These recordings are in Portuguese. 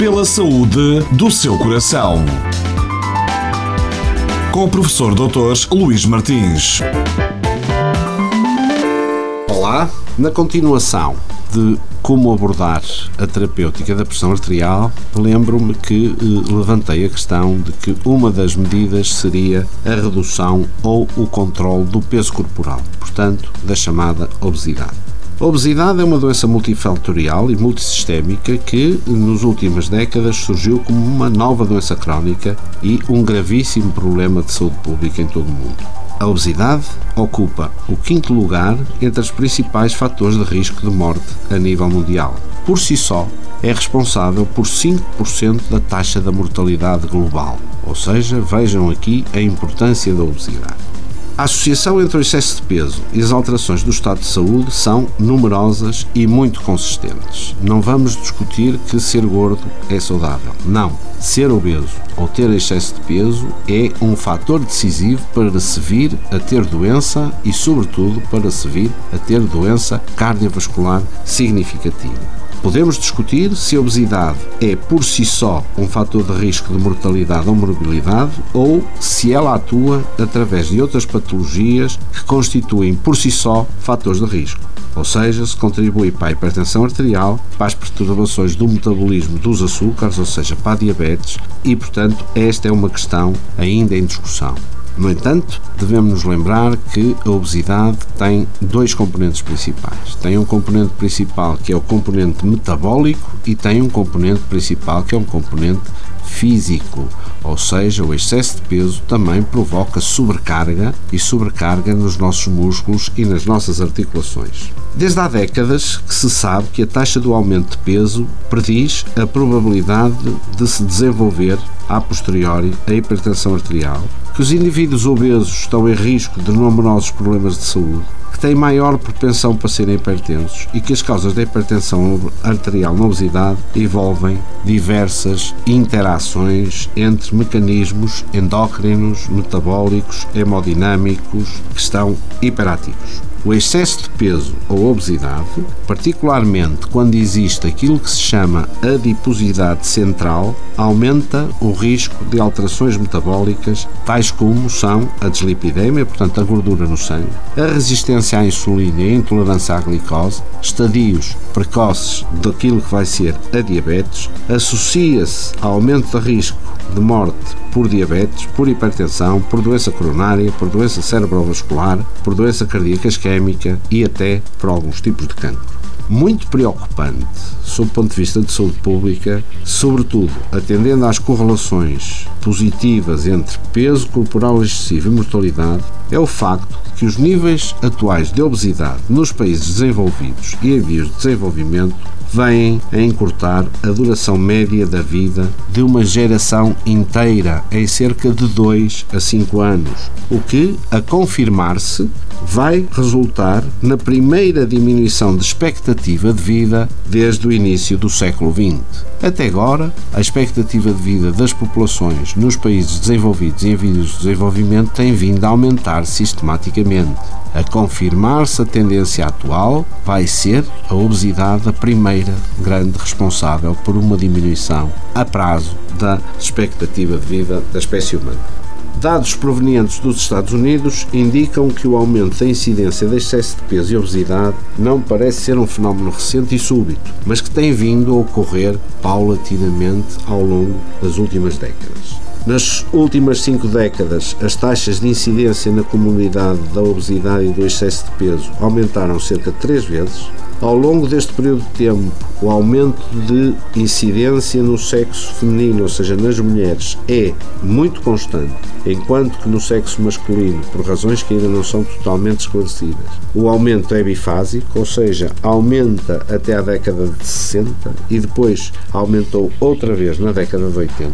pela saúde do seu coração. Com o professor Dr. Luís Martins. Olá, na continuação de como abordar a terapêutica da pressão arterial, lembro-me que eh, levantei a questão de que uma das medidas seria a redução ou o controle do peso corporal, portanto, da chamada obesidade. A obesidade é uma doença multifatorial e multissistémica que, nas últimas décadas, surgiu como uma nova doença crónica e um gravíssimo problema de saúde pública em todo o mundo. A obesidade ocupa o quinto lugar entre os principais fatores de risco de morte a nível mundial. Por si só, é responsável por 5% da taxa da mortalidade global. Ou seja, vejam aqui a importância da obesidade. A associação entre o excesso de peso e as alterações do estado de saúde são numerosas e muito consistentes. Não vamos discutir que ser gordo é saudável. Não. Ser obeso ou ter excesso de peso é um fator decisivo para se vir a ter doença e, sobretudo, para se vir a ter doença cardiovascular significativa. Podemos discutir se a obesidade é por si só um fator de risco de mortalidade ou morbilidade ou se ela atua através de outras patologias que constituem por si só fatores de risco. Ou seja, se contribui para a hipertensão arterial, para as perturbações do metabolismo dos açúcares, ou seja, para a diabetes, e portanto esta é uma questão ainda em discussão. No entanto, devemos nos lembrar que a obesidade tem dois componentes principais. Tem um componente principal que é o componente metabólico e tem um componente principal que é um componente físico, ou seja, o excesso de peso também provoca sobrecarga e sobrecarga nos nossos músculos e nas nossas articulações. Desde há décadas que se sabe que a taxa do aumento de peso prediz a probabilidade de se desenvolver a posteriori a hipertensão arterial, que os indivíduos obesos estão em risco de numerosos problemas de saúde, que têm maior propensão para serem hipertensos e que as causas da hipertensão arterial na obesidade envolvem diversas interações entre mecanismos endócrinos, metabólicos, hemodinâmicos que estão hiperativos. O excesso de peso ou obesidade, particularmente quando existe aquilo que se chama adiposidade central, aumenta o risco de alterações metabólicas, tais como são a deslipidemia, portanto a gordura no sangue, a resistência à insulina e a intolerância à glicose, estadios precoces daquilo que vai ser a diabetes, associa-se ao aumento de risco de morte por diabetes, por hipertensão, por doença coronária, por doença cerebrovascular, por doença cardíaca isquémica e até por alguns tipos de cancro. Muito preocupante, sob o ponto de vista de saúde pública, sobretudo atendendo às correlações positivas entre peso corporal excessivo e mortalidade, é o facto que os níveis atuais de obesidade nos países desenvolvidos e em vias de desenvolvimento vêm a encurtar a duração média da vida de uma geração inteira em cerca de 2 a 5 anos, o que, a confirmar-se, vai resultar na primeira diminuição de expectativa de vida desde o início do século XX. Até agora, a expectativa de vida das populações nos países desenvolvidos e em vias de desenvolvimento tem vindo a aumentar sistematicamente. A confirmar-se a tendência atual, vai ser a obesidade a primeira grande responsável por uma diminuição a prazo da expectativa de vida da espécie humana. Dados provenientes dos Estados Unidos indicam que o aumento da incidência de excesso de peso e obesidade não parece ser um fenómeno recente e súbito, mas que tem vindo a ocorrer paulatinamente ao longo das últimas décadas. Nas últimas cinco décadas, as taxas de incidência na comunidade da obesidade e do excesso de peso aumentaram cerca de três vezes, ao longo deste período de tempo, o aumento de incidência no sexo feminino, ou seja, nas mulheres, é muito constante, enquanto que no sexo masculino, por razões que ainda não são totalmente esclarecidas, o aumento é bifásico, ou seja, aumenta até a década de 60 e depois aumentou outra vez na década de 80.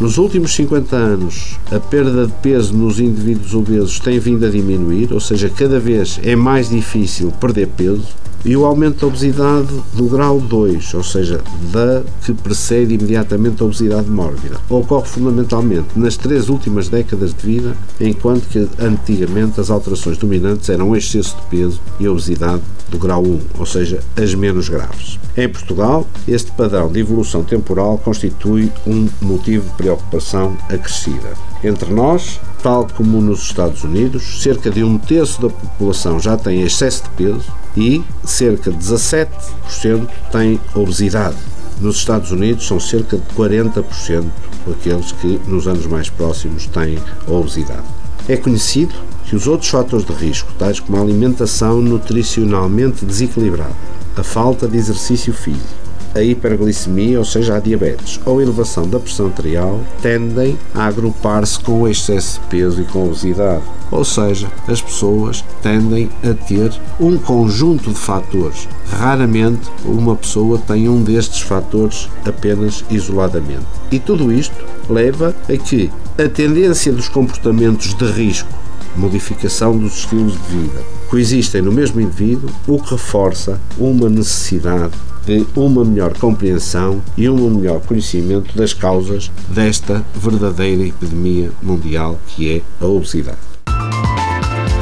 Nos últimos 50 anos, a perda de peso nos indivíduos obesos tem vindo a diminuir, ou seja, cada vez é mais difícil perder peso e o aumento da obesidade do grau 2, ou seja, da que precede imediatamente a obesidade mórbida, ocorre fundamentalmente nas três últimas décadas de vida, enquanto que antigamente as alterações dominantes eram o excesso de peso e a obesidade do grau 1, ou seja, as menos graves. Em Portugal, este padrão de evolução temporal constitui um motivo de preocupação acrescida. Entre nós, tal como nos Estados Unidos, cerca de um terço da população já tem excesso de peso e cerca de 17% tem obesidade. Nos Estados Unidos são cerca de 40% aqueles que nos anos mais próximos têm obesidade. É conhecido que os outros fatores de risco, tais como a alimentação nutricionalmente desequilibrada, a falta de exercício físico, a hiperglicemia, ou seja, a diabetes, ou elevação da pressão arterial, tendem a agrupar-se com o excesso de peso e com a obesidade. Ou seja, as pessoas tendem a ter um conjunto de fatores. Raramente uma pessoa tem um destes fatores apenas isoladamente. E tudo isto leva a que a tendência dos comportamentos de risco, modificação dos estilos de vida, coexistem no mesmo indivíduo, o que reforça uma necessidade de uma melhor compreensão e um melhor conhecimento das causas desta verdadeira epidemia mundial que é a obesidade.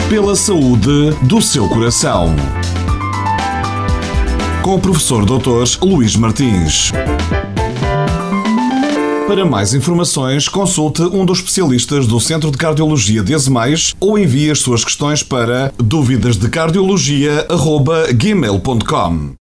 Pela saúde do seu coração. Com o professor Dr. Luís Martins. Para mais informações, consulte um dos especialistas do Centro de Cardiologia de Azemais ou envie as suas questões para dúvidasdecardiologia.gmail.com